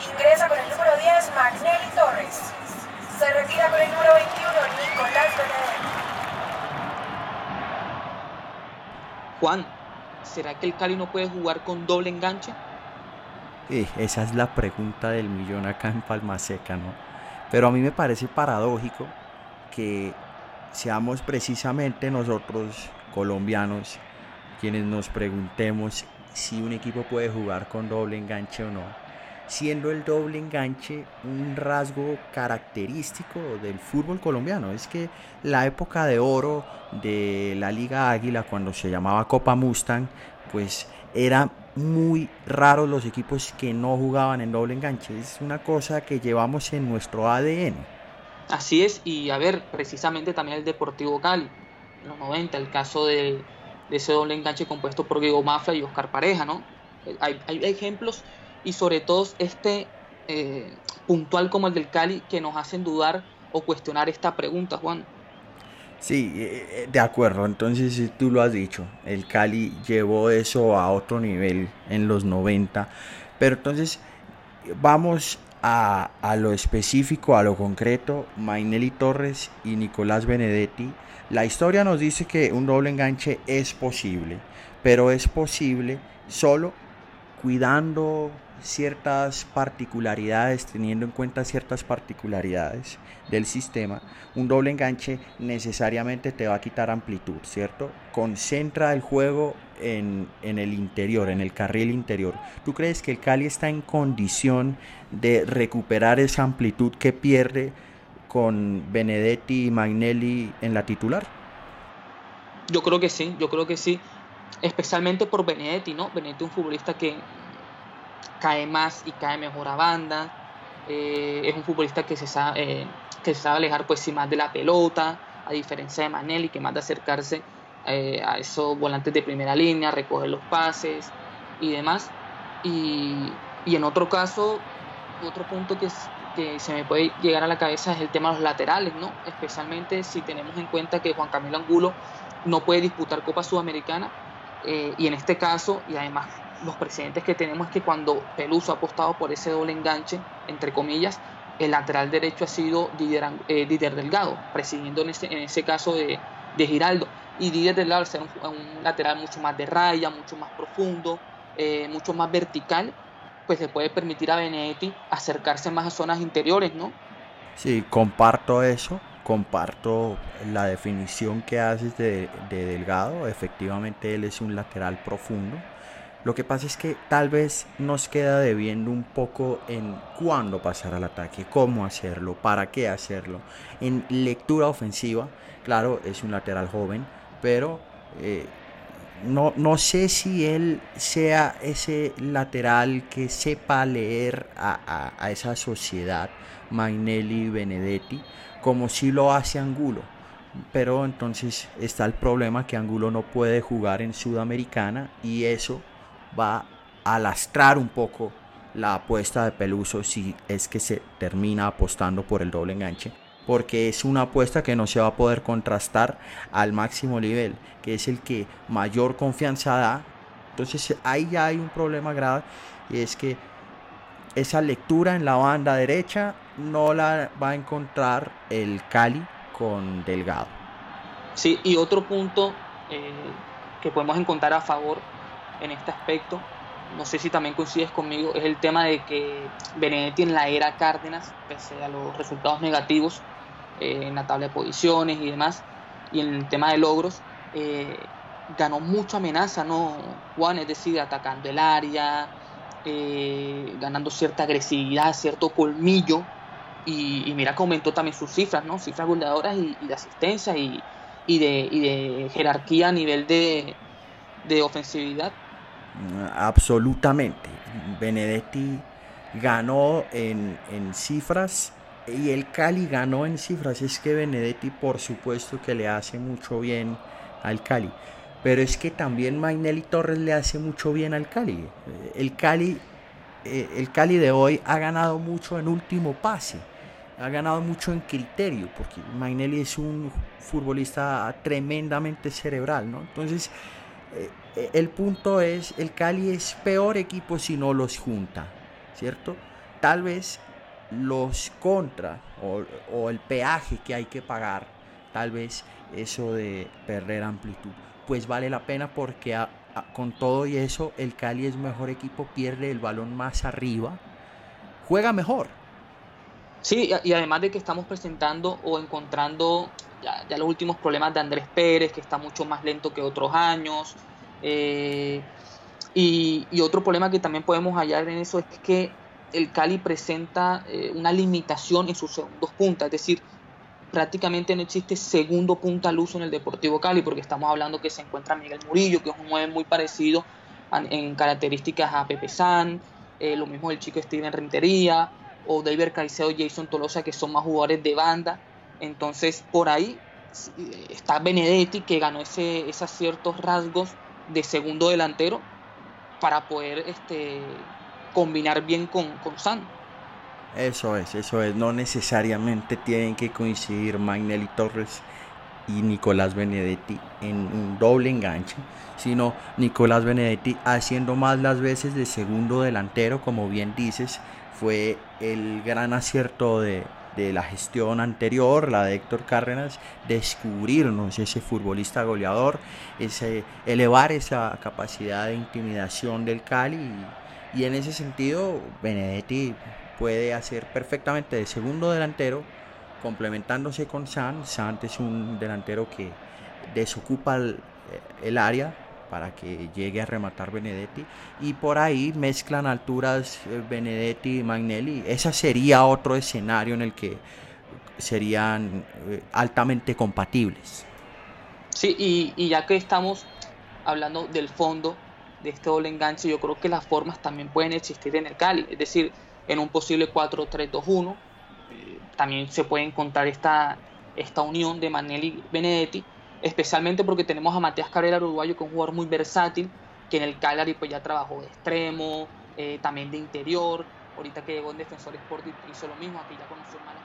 Ingresa con el número 10 Magnelli Torres. Se retira con el número 21 Nicolás Benedetti. Juan, ¿será que el Cali no puede jugar con doble enganche? Eh, esa es la pregunta del millón acá en Palmaseca, ¿no? Pero a mí me parece paradójico que seamos precisamente nosotros, colombianos, quienes nos preguntemos si un equipo puede jugar con doble enganche o no, siendo el doble enganche un rasgo característico del fútbol colombiano. Es que la época de oro de la Liga Águila, cuando se llamaba Copa Mustang, pues era muy raros los equipos que no jugaban en doble enganche. Es una cosa que llevamos en nuestro ADN. Así es, y a ver, precisamente también el Deportivo Cali, en los 90, el caso de, ese doble enganche compuesto por Diego Mafra y Oscar Pareja, ¿no? Hay, ejemplos y sobre todo este eh, puntual como el del Cali que nos hacen dudar o cuestionar esta pregunta, Juan. Sí, eh, eh, de acuerdo, entonces tú lo has dicho, el Cali llevó eso a otro nivel en los 90, pero entonces vamos a, a lo específico, a lo concreto, Mainelli Torres y Nicolás Benedetti. La historia nos dice que un doble enganche es posible, pero es posible solo cuidando ciertas particularidades, teniendo en cuenta ciertas particularidades del sistema, un doble enganche necesariamente te va a quitar amplitud, ¿cierto? Concentra el juego en, el interior, en el carril interior. ¿Tú crees que el Cali está en condición de recuperar esa amplitud que pierde con Benedetti y Magnelli en la titular? Yo creo que sí, yo creo que sí. Especialmente por Benedetti, ¿no? Benedetti un futbolista que cae más y cae mejor a banda. Eh, es un futbolista que se sabe, eh, que se sabe alejar pues sí más de la pelota, a diferencia de Manelli, que más de acercarse eh, a esos volantes de primera línea, recoger los pases y demás. Y, y en otro caso, otro punto que, que, se me puede llegar a la cabeza es el tema de los laterales, ¿no? Especialmente si tenemos en cuenta que Juan Camilo Angulo no puede disputar Copa Sudamericana y en este caso, y además los precedentes que tenemos es que cuando Peluso ha apostado por ese doble enganche, entre comillas, el lateral derecho ha sido Didier, eh, Delgado, presidiendo en ese, en ese caso de, Giraldo. Y Didier Delgado, al ser un, lateral mucho más de raya, mucho más profundo, eh, mucho más vertical, pues le puede permitir a Benedetti acercarse más a zonas interiores, ¿no? Sí, comparto eso, comparto la definición que haces de, de Delgado. Efectivamente, él es un lateral profundo lo que pasa es que tal vez nos queda debiendo un poco en cuándo pasar al ataque, cómo hacerlo, para qué hacerlo. En lectura ofensiva, claro, es un lateral joven, pero eh, no, no, sé si él sea ese lateral que sepa leer a, a, esa sociedad, Mainelli Benedetti, como si lo hace Angulo. Pero entonces está el problema que Angulo no puede jugar en Sudamericana y eso va a lastrar un poco la apuesta de Peluso si es que se termina apostando por el doble enganche porque es una apuesta que no se va a poder contrastar al máximo nivel, que es el que mayor confianza da. Entonces ahí ya hay un problema grave y es que esa lectura en la banda derecha no la va a encontrar el Cali con Delgado. Sí, y otro punto eh, que podemos encontrar a favor en este aspecto, no sé si también coincides conmigo, es el tema de que Benedetti en la era Cárdenas, pese a los resultados negativos eh, en la tabla de posiciones y demás, y en el tema de logros, eh, ganó mucha amenaza, ¿no, Juan? Es decir, atacando el área, eh, ganando cierta agresividad, cierto colmillo, y, mira que aumentó también sus cifras, ¿no? Cifras goleadoras y, de asistencia y, de, y de jerarquía a nivel de, de ofensividad Absolutamente. Benedetti ganó en, cifras y el Cali ganó en cifras. Es que Benedetti por supuesto que le hace mucho bien al Cali. Pero es que también Mainelli Torres le hace mucho bien al Cali. El Cali, eh, el Cali de hoy ha ganado mucho en último pase. Ha ganado mucho en criterio, porque Mainelli es un futbolista tremendamente cerebral, ¿no? Entonces, eh, el punto es, el Cali es peor equipo si no los junta, ¿cierto? tal vez los contra o, el peaje que hay que pagar, tal vez eso de perder amplitud, pues vale la pena porque con todo y eso el Cali es mejor equipo, pierde el balón más arriba, juega mejor. Sí, y además de que estamos presentando o encontrando ya, los últimos problemas de Andrés Pérez, que está mucho más lento que otros años. Eh, y, otro problema que también podemos hallar en eso es que el Cali presenta eh, una limitación en sus segundos puntas, es decir, prácticamente no existe segundo punta al uso en el Deportivo Cali, porque estamos hablando que se encuentra Miguel Murillo, que es un 9 muy parecido en características a Pepe San, eh, lo mismo el chico Steven Rentería, o David Caicedo, Jason Tolosa, que son más jugadores de banda. Entonces, por ahí eh, está Benedetti, que ganó ese, esos ciertos rasgos de segundo delantero para poder este, combinar bien con, con San. Eso es, eso es. No necesariamente tienen que coincidir Magnelli Torres y Nicolás Benedetti en un doble enganche, sino Nicolás Benedetti haciendo más las veces de segundo delantero, como bien dices, fue el gran acierto de, de la gestión anterior, la de Héctor Cárdenas, descubrirnos ese futbolista goleador, ese, elevar esa capacidad de intimidación del Cali y, en ese sentido Benedetti puede hacer perfectamente de segundo delantero complementándose con San. Sant es un delantero que desocupa el área para que llegue a rematar Benedetti y por ahí mezclan alturas eh, Benedetti y Magnelli. Ese sería otro escenario en el que serían eh, altamente compatibles. Sí, y, ya que estamos hablando del fondo de este doble enganche, yo creo que las formas también pueden existir en el Cali, es decir, en un posible 4-3-2-1 eh, también se puede encontrar esta, esta unión de Magnelli y Benedetti especialmente porque tenemos a Matías Cabrera, uruguayo, que es un jugador muy versátil, que en el Cagliari pues ya trabajó de extremo, eh, también de interior, ahorita que llegó en Defensor Sport hizo lo mismo, aquí ya conoció más las